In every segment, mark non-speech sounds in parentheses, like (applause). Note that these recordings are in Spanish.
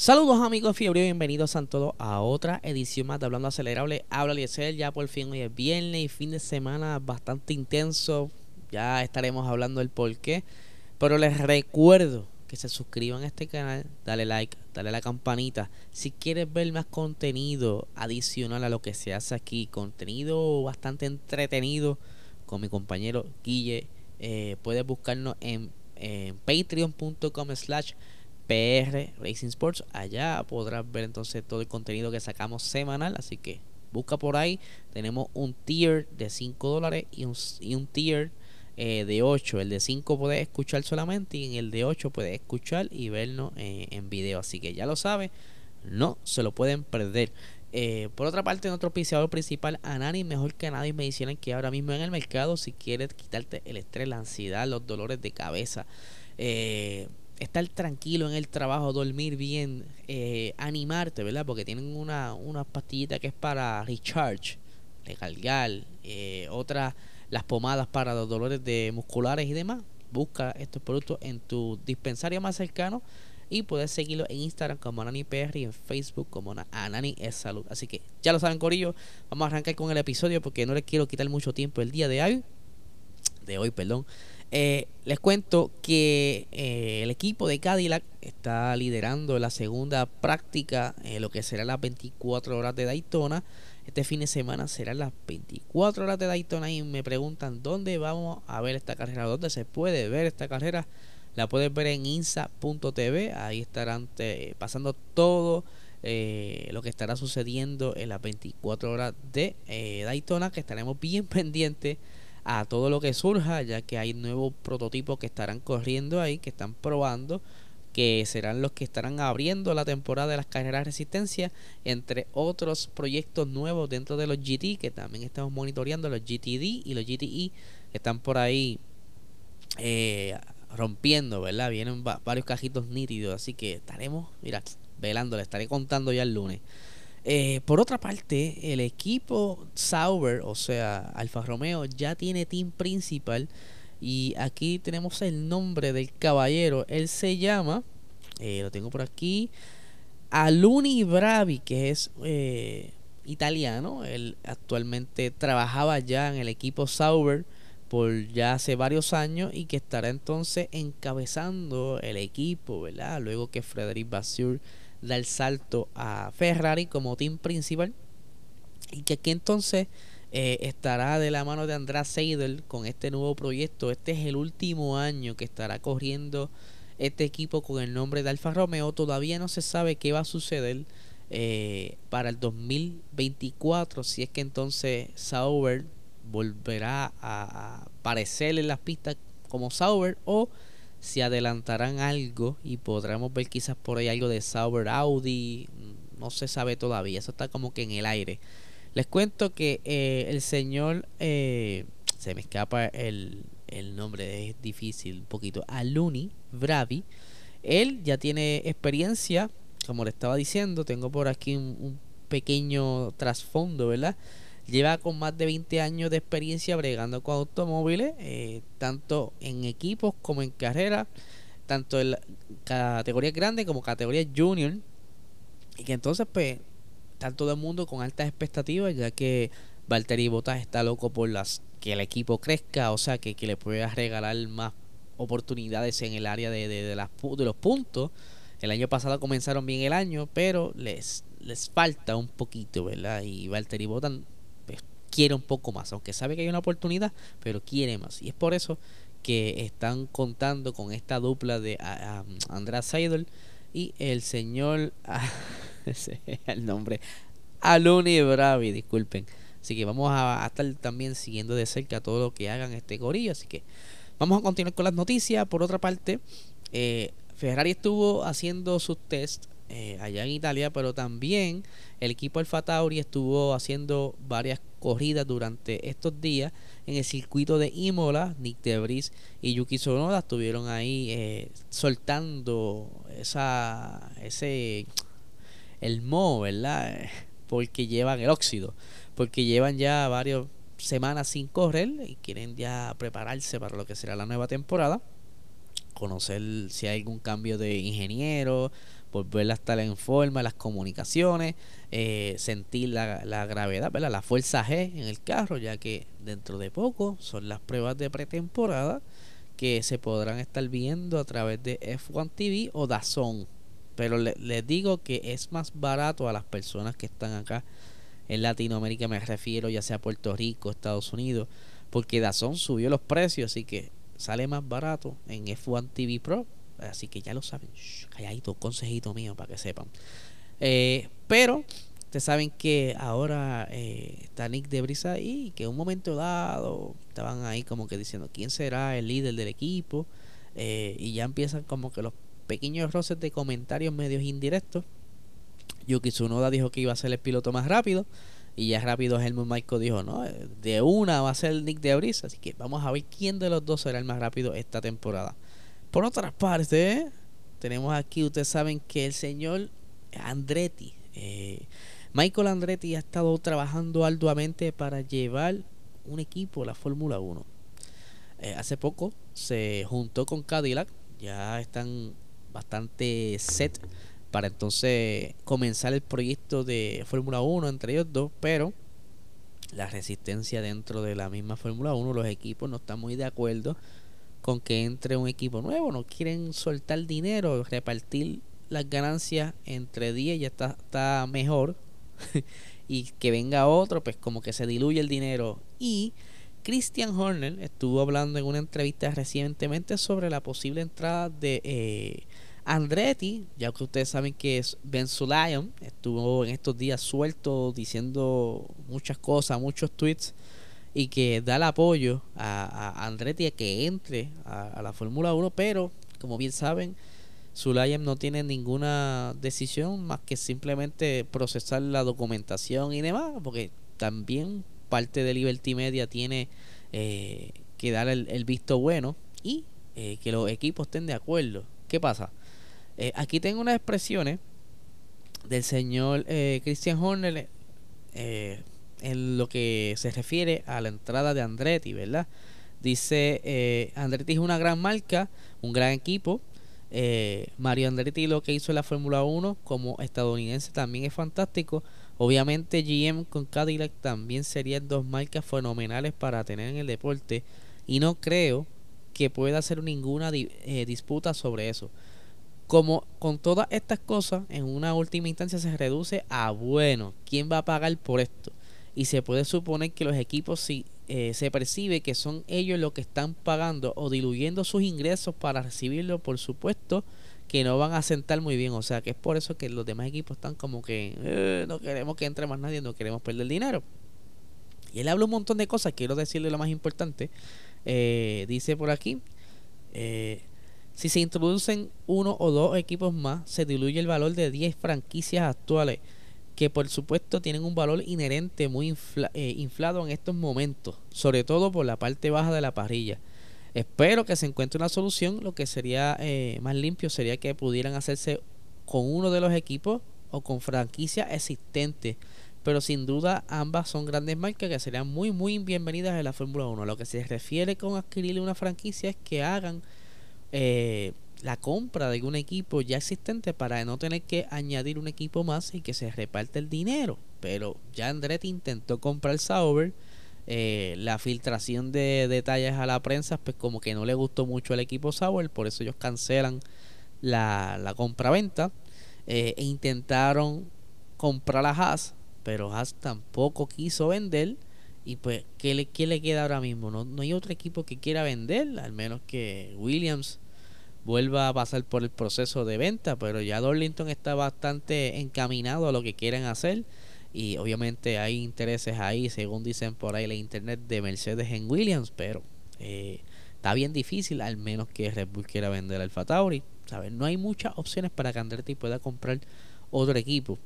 Saludos amigos fiebre, bienvenidos a todos a otra edición más de Hablando Acelerable. Habla Liesel, ya por fin hoy es viernes y fin de semana bastante intenso. Ya estaremos hablando del por qué. Pero les recuerdo que se suscriban a este canal, dale like, dale a la campanita. Si quieres ver más contenido adicional a lo que se hace aquí, contenido bastante entretenido con mi compañero Guille, eh, puedes buscarnos en, en patreon.com slash PR Racing Sports. Allá podrás ver entonces todo el contenido que sacamos semanal. Así que busca por ahí. Tenemos un tier de 5 dólares y un, y un tier eh, de 8. El de 5 puedes escuchar solamente y en el de 8 puedes escuchar y vernos eh, en video. Así que ya lo sabes, no se lo pueden perder. Eh, por otra parte, nuestro auspiciador principal, Anani, mejor que nadie, me dicen que ahora mismo en el mercado, si quieres quitarte el estrés, la ansiedad, los dolores de cabeza, eh, estar tranquilo en el trabajo, dormir bien, eh, animarte, ¿verdad? Porque tienen una, una pastillita que es para recharge, recargar, eh, otras, las pomadas para los dolores de musculares y demás. Busca estos productos en tu dispensario más cercano y puedes seguirlo en Instagram como Anani PR y en Facebook como Anani es Salud. Así que ya lo saben, Corillo. Vamos a arrancar con el episodio porque no les quiero quitar mucho tiempo el día de hoy. De hoy, perdón. Eh, les cuento que eh, el equipo de Cadillac está liderando la segunda práctica, eh, lo que será las 24 horas de Daytona. Este fin de semana serán las 24 horas de Daytona y me preguntan dónde vamos a ver esta carrera, dónde se puede ver esta carrera. La puedes ver en insa.tv, ahí estarán pasando todo lo que estará sucediendo en las 24 horas de Daytona, que estaremos bien (laughs) pendientes a todo lo que surja, ya que hay nuevos prototipos que estarán corriendo ahí, que están probando, que serán los que estarán abriendo la temporada de las carreras de resistencia, entre otros proyectos nuevos dentro de los GT, que también estamos monitoreando, los GTD y los GTE, que están por ahí eh, rompiendo, ¿verdad? Vienen varios cajitos nítidos, así que estaremos, mira, velando, le estaré contando ya el lunes. Eh, por otra parte, el equipo Sauber, o sea, Alfa Romeo, ya tiene team principal. Y aquí tenemos el nombre del caballero. Él se llama, eh, lo tengo por aquí, Aluni Bravi, que es eh, italiano. Él actualmente trabajaba ya en el equipo Sauber por ya hace varios años y que estará entonces encabezando el equipo, ¿verdad? Luego que Frederic Vasseur da el salto a Ferrari como team principal y que aquí entonces eh, estará de la mano de András Seidel con este nuevo proyecto. Este es el último año que estará corriendo este equipo con el nombre de Alfa Romeo. Todavía no se sabe qué va a suceder eh, para el 2024 si es que entonces Sauber volverá a aparecer en las pistas como Sauber o si adelantarán algo y podremos ver quizás por ahí algo de Sauber Audi, no se sabe todavía, eso está como que en el aire. Les cuento que eh, el señor, eh, se me escapa el, el, nombre, es difícil un poquito, Aluni Bravi, él ya tiene experiencia, como le estaba diciendo, tengo por aquí un pequeño trasfondo, ¿verdad? Lleva con más de 20 años de experiencia bregando con automóviles, eh, tanto en equipos como en carreras, tanto en categorías grandes como categorías junior. Y que entonces, pues, está todo el mundo con altas expectativas, ya que Valtteri Bottas está loco por las que el equipo crezca, o sea, que, que le pueda regalar más oportunidades en el área de, de, las, de los puntos. El año pasado comenzaron bien el año, pero les, les falta un poquito, ¿verdad? Y Valtteri Bottas quiere un poco más, aunque sabe que hay una oportunidad, pero quiere más. Y es por eso que están contando con esta dupla de András Seidel y el señor, (laughs) es el nombre, Aluni Bravi, disculpen. Así que vamos a, estar también siguiendo de cerca todo lo que hagan este gorillo. Así que vamos a continuar con las noticias. Por otra parte, eh, Ferrari estuvo haciendo sus test eh, allá en Italia, pero también el equipo Alfa Tauri estuvo haciendo varias corridas durante estos días en el circuito de Imola. Nick Debris y Yuki Tsunoda estuvieron ahí eh, soltando esa ese el mo, ¿verdad? (laughs) Porque llevan el óxido, porque llevan ya varias semanas sin correr y quieren ya prepararse para lo que será la nueva temporada conocer si hay algún cambio de ingeniero, volver a estar en forma, las comunicaciones, eh, sentir la, la gravedad, ¿verdad? la fuerza G en el carro, ya que dentro de poco son las pruebas de pretemporada que se podrán estar viendo a través de F1 TV o DAZN. Pero les digo que es más barato a las personas que están acá en Latinoamérica, me refiero ya sea Puerto Rico, Estados Unidos, porque DAZN subió los precios, así que sale más barato en F1 TV Pro Así que ya lo saben. Shh, calladito, consejito mío para que sepan. Eh, pero ustedes saben que ahora eh, está Nick de Brisa ahí, que en un momento dado estaban ahí como que diciendo quién será el líder del equipo. Eh, y ya empiezan como que los pequeños roces de comentarios medios indirectos. Yuki Tsunoda dijo que iba a ser el piloto más rápido. Y ya rápido Helmut Michael dijo, no, de una va a ser Nick de Brisa. Así que vamos a ver quién de los dos será el más rápido esta temporada. Por otra parte, tenemos aquí, ustedes saben que el señor Andretti, eh, Michael Andretti ha estado trabajando arduamente para llevar un equipo a la Fórmula 1. Eh, hace poco se juntó con Cadillac, ya están bastante set para entonces comenzar el proyecto de Fórmula 1 entre ellos dos, pero la resistencia dentro de la misma Fórmula 1, los equipos no están muy de acuerdo con que entre un equipo nuevo, no quieren soltar dinero, repartir las ganancias entre 10 ya está, está mejor. (laughs) Y que venga otro, pues como que se diluye el dinero. Y Christian Horner estuvo hablando en una entrevista recientemente sobre la posible entrada de eh, Andretti, ya que ustedes saben que es Ben Sulayem, estuvo en estos días suelto diciendo muchas cosas, muchos tweets y que da el apoyo a, Andretti a que entre a, la Fórmula 1, pero como bien saben, Sulayem no tiene ninguna decisión más que simplemente procesar la documentación y demás, porque también parte de Liberty Media tiene eh, que dar el, visto bueno y eh, que los equipos estén de acuerdo. ¿Qué pasa? Eh, aquí tengo unas expresiones del señor Christian Horner en lo que se refiere a la entrada de Andretti, ¿verdad? Dice, eh, Andretti es una gran marca, un gran equipo. Eh, Mario Andretti lo que hizo en la Fórmula 1 como estadounidense también es fantástico. Obviamente GM con Cadillac también serían dos marcas fenomenales para tener en el deporte y no creo que pueda hacer ninguna eh, disputa sobre eso. Como con todas estas cosas, en una última instancia se reduce a bueno, ¿quién va a pagar por esto? Y se puede suponer que los equipos si eh, se percibe que son ellos los que están pagando o diluyendo sus ingresos para recibirlo, por supuesto que no van a sentar muy bien, o sea que es por eso que los demás equipos están como que eh, no queremos que entre más nadie, no queremos perder dinero. Y él habla un montón de cosas, quiero decirle lo más importante. Eh, dice por aquí, si se introducen uno o dos equipos más, se diluye el valor de 10 franquicias actuales que por supuesto tienen un valor inherente muy eh, inflado en estos momentos, sobre todo por la parte baja de la parrilla. Espero que se encuentre una solución, lo que sería eh, más limpio sería que pudieran hacerse con uno de los equipos o con franquicia existente. Pero sin duda ambas son grandes marcas que serían muy muy bienvenidas en la Fórmula 1. Lo que se refiere con adquirirle una franquicia es que hagan eh, la compra de algún equipo ya existente para no tener que añadir un equipo más y que se reparte el dinero. Pero ya Andretti intentó comprar Sauber. Eh, la filtración de detalles a la prensa, pues como que no le gustó mucho al equipo Sauber, por eso ellos cancelan la, la compra-venta. Eh, e intentaron comprar a Haas, pero Haas tampoco quiso vender. Y pues, ¿qué le, qué le queda ahora mismo? No, no hay otro equipo que quiera vender, al menos que Williams vuelva a pasar por el proceso de venta, pero ya Dorlington está bastante encaminado a lo que quieren hacer y obviamente hay intereses ahí, según dicen por ahí la internet de Mercedes en Williams, pero eh, está bien difícil, al menos que Red Bull quiera vender al Tauri. No hay muchas opciones para que Andretti pueda comprar otro equipo.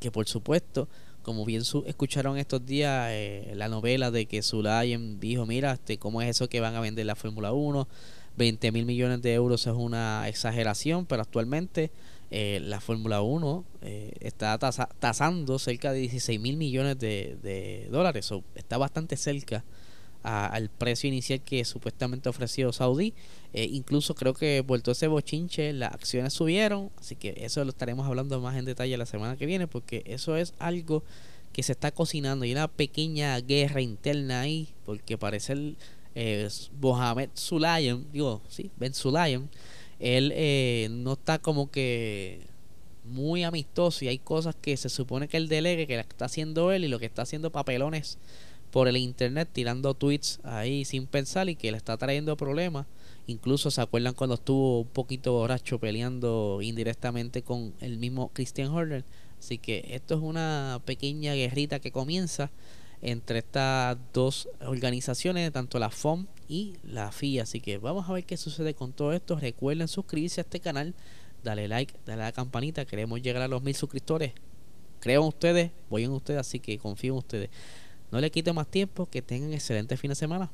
Que por supuesto, como bien escucharon estos días eh, la novela de que Sulayen dijo, mira, este, ¿cómo es eso que van a vender la Fórmula 1? 20 mil millones de euros es una exageración, pero actualmente eh, la Fórmula 1 eh, está tasando cerca de 16 mil millones de, dólares, o está bastante cerca al precio inicial que supuestamente ofreció Saudi. Eh, incluso creo que vuelto ese bochinche, las acciones subieron, así que eso lo estaremos hablando más en detalle la semana que viene, porque eso es algo que se está cocinando y una pequeña guerra interna ahí, porque parece el Mohamed Sulayan, digo, sí, Ben Sulayan, él eh, no está como que muy amistoso y hay cosas que se supone que él delegue que la está haciendo él y lo que está haciendo papelones por el internet tirando tweets ahí sin pensar y que le está trayendo problemas. Incluso se acuerdan cuando estuvo un poquito borracho peleando indirectamente con el mismo Christian Horner. Así que esto es una pequeña guerrita que comienza entre estas dos organizaciones, tanto la FOM y la FIA. Así que vamos a ver qué sucede con todo esto. Recuerden suscribirse a este canal, dale like, dale a la campanita. Queremos llegar a los mil suscriptores. Creo en ustedes, voy en ustedes, así que confío en ustedes. No le quito más tiempo, que tengan excelente fin de semana.